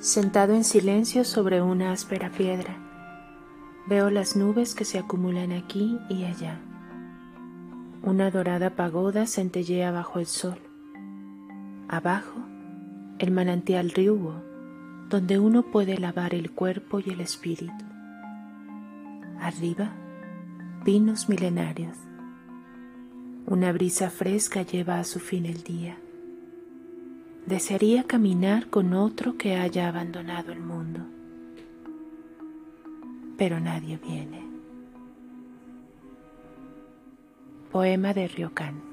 Sentado en silencio sobre una áspera piedra, veo las nubes que se acumulan aquí y allá. Una dorada pagoda centellea bajo el sol. Abajo, el manantial Ryugo, donde uno puede lavar el cuerpo y el espíritu. Arriba, pinos milenarios. Una brisa fresca lleva a su fin el día. Desearía caminar con otro que haya abandonado el mundo, pero nadie viene. Poema de Ryokan.